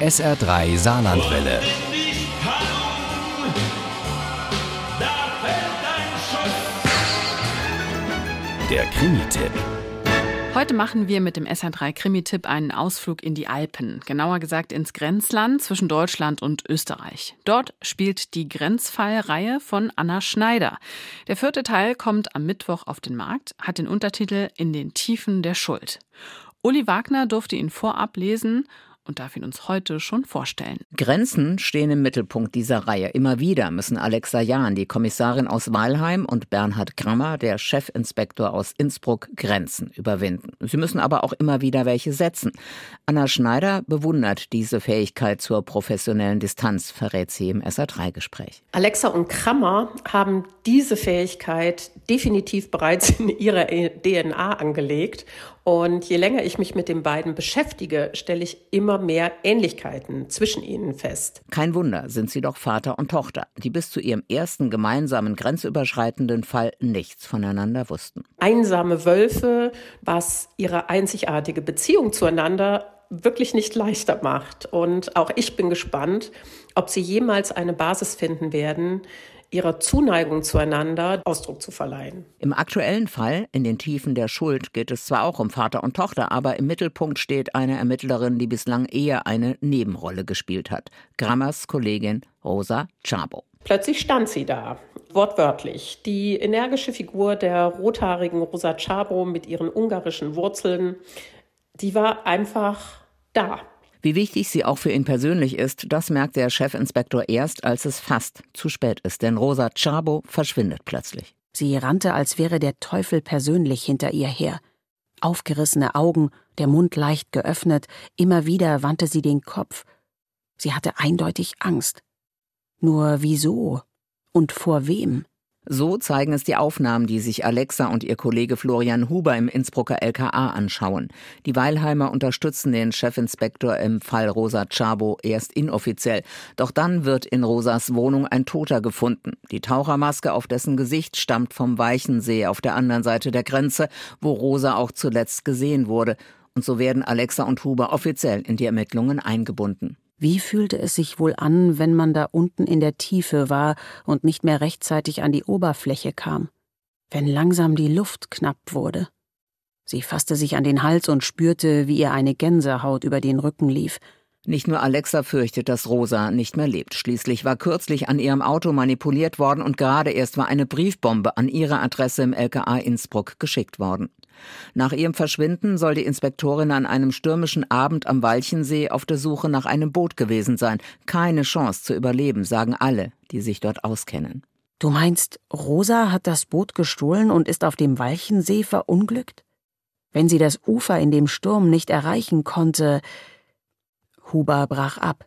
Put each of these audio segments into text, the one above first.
SR3 Saarlandwelle. Der Krimi-Tipp. Heute machen wir mit dem SR3 Krimi-Tipp einen Ausflug in die Alpen, genauer gesagt ins Grenzland zwischen Deutschland und Österreich. Dort spielt die Grenzfallreihe von Anna Schneider. Der vierte Teil kommt am Mittwoch auf den Markt, hat den Untertitel In den Tiefen der Schuld. Uli Wagner durfte ihn vorab lesen und darf ihn uns heute schon vorstellen. Grenzen stehen im Mittelpunkt dieser Reihe. Immer wieder müssen Alexa Jahn, die Kommissarin aus Walheim, und Bernhard Grammer, der Chefinspektor aus Innsbruck, Grenzen überwinden. Sie müssen aber auch immer wieder welche setzen. Anna Schneider bewundert diese Fähigkeit zur professionellen Distanz, verrät sie im SA3-Gespräch. Alexa und Grammer haben diese Fähigkeit definitiv bereits in ihrer DNA angelegt und je länger ich mich mit den beiden beschäftige, stelle ich immer mehr Ähnlichkeiten zwischen ihnen fest. Kein Wunder, sind sie doch Vater und Tochter, die bis zu ihrem ersten gemeinsamen grenzüberschreitenden Fall nichts voneinander wussten. Einsame Wölfe, was ihre einzigartige Beziehung zueinander wirklich nicht leichter macht. Und auch ich bin gespannt, ob sie jemals eine Basis finden werden, ihrer Zuneigung zueinander Ausdruck zu verleihen. Im aktuellen Fall, in den Tiefen der Schuld, geht es zwar auch um Vater und Tochter, aber im Mittelpunkt steht eine Ermittlerin, die bislang eher eine Nebenrolle gespielt hat. Grammers Kollegin Rosa Czabo. Plötzlich stand sie da, wortwörtlich. Die energische Figur der rothaarigen Rosa Czabo mit ihren ungarischen Wurzeln, die war einfach da. Wie wichtig sie auch für ihn persönlich ist, das merkt der Chefinspektor erst, als es fast zu spät ist, denn Rosa Czabo verschwindet plötzlich. Sie rannte, als wäre der Teufel persönlich hinter ihr her. Aufgerissene Augen, der Mund leicht geöffnet, immer wieder wandte sie den Kopf. Sie hatte eindeutig Angst. Nur wieso? Und vor wem? So zeigen es die Aufnahmen, die sich Alexa und ihr Kollege Florian Huber im Innsbrucker LKA anschauen. Die Weilheimer unterstützen den Chefinspektor im Fall Rosa Czabo erst inoffiziell. Doch dann wird in Rosas Wohnung ein Toter gefunden. Die Tauchermaske auf dessen Gesicht stammt vom Weichensee auf der anderen Seite der Grenze, wo Rosa auch zuletzt gesehen wurde. Und so werden Alexa und Huber offiziell in die Ermittlungen eingebunden. Wie fühlte es sich wohl an, wenn man da unten in der Tiefe war und nicht mehr rechtzeitig an die Oberfläche kam? Wenn langsam die Luft knapp wurde? Sie fasste sich an den Hals und spürte, wie ihr eine Gänsehaut über den Rücken lief. Nicht nur Alexa fürchtet, dass Rosa nicht mehr lebt. Schließlich war kürzlich an ihrem Auto manipuliert worden und gerade erst war eine Briefbombe an ihre Adresse im LKA Innsbruck geschickt worden. Nach ihrem Verschwinden soll die Inspektorin an einem stürmischen Abend am Walchensee auf der Suche nach einem Boot gewesen sein. Keine Chance zu überleben, sagen alle, die sich dort auskennen. Du meinst, Rosa hat das Boot gestohlen und ist auf dem Walchensee verunglückt? Wenn sie das Ufer in dem Sturm nicht erreichen konnte. Huber brach ab.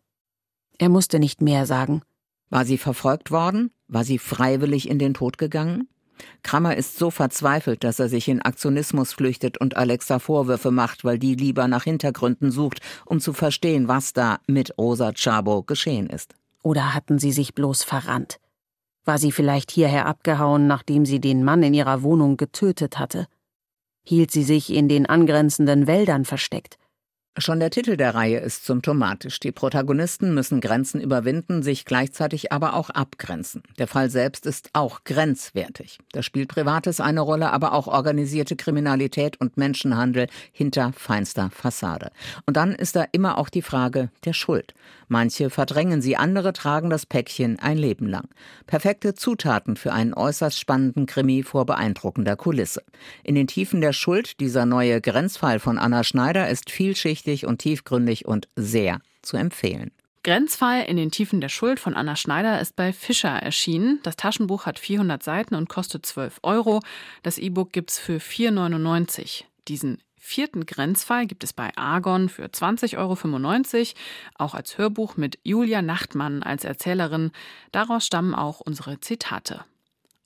Er musste nicht mehr sagen. War sie verfolgt worden? War sie freiwillig in den Tod gegangen? Krammer ist so verzweifelt, dass er sich in Aktionismus flüchtet und Alexa Vorwürfe macht, weil die lieber nach Hintergründen sucht, um zu verstehen, was da mit Rosa Czabo geschehen ist. Oder hatten sie sich bloß verrannt? War sie vielleicht hierher abgehauen, nachdem sie den Mann in ihrer Wohnung getötet hatte? Hielt sie sich in den angrenzenden Wäldern versteckt? Schon der Titel der Reihe ist symptomatisch. Die Protagonisten müssen Grenzen überwinden, sich gleichzeitig aber auch abgrenzen. Der Fall selbst ist auch grenzwertig. Da spielt Privates eine Rolle, aber auch organisierte Kriminalität und Menschenhandel hinter feinster Fassade. Und dann ist da immer auch die Frage der Schuld. Manche verdrängen sie, andere tragen das Päckchen ein Leben lang. Perfekte Zutaten für einen äußerst spannenden Krimi vor beeindruckender Kulisse. In den Tiefen der Schuld, dieser neue Grenzfall von Anna Schneider, ist vielschichtig vielschichtig und tiefgründig und sehr zu empfehlen. Grenzfall in den Tiefen der Schuld von Anna Schneider ist bei Fischer erschienen. Das Taschenbuch hat 400 Seiten und kostet 12 Euro. Das E-Book gibt's für 4,99. Diesen vierten Grenzfall gibt es bei Argon für 20,95 Euro, auch als Hörbuch mit Julia Nachtmann als Erzählerin. Daraus stammen auch unsere Zitate.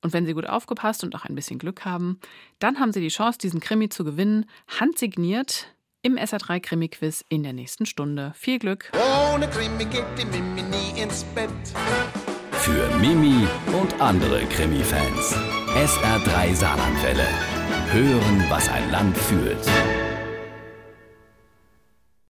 Und wenn Sie gut aufgepasst und auch ein bisschen Glück haben, dann haben Sie die Chance, diesen Krimi zu gewinnen, handsigniert im SA3 Krimi-Quiz in der nächsten Stunde. Viel Glück! Ohne Krimi geht die Mimi nie ins Bett. Für Mimi und andere Krimi-Fans. SR3 Saarlandwelle. Hören, was ein Land fühlt.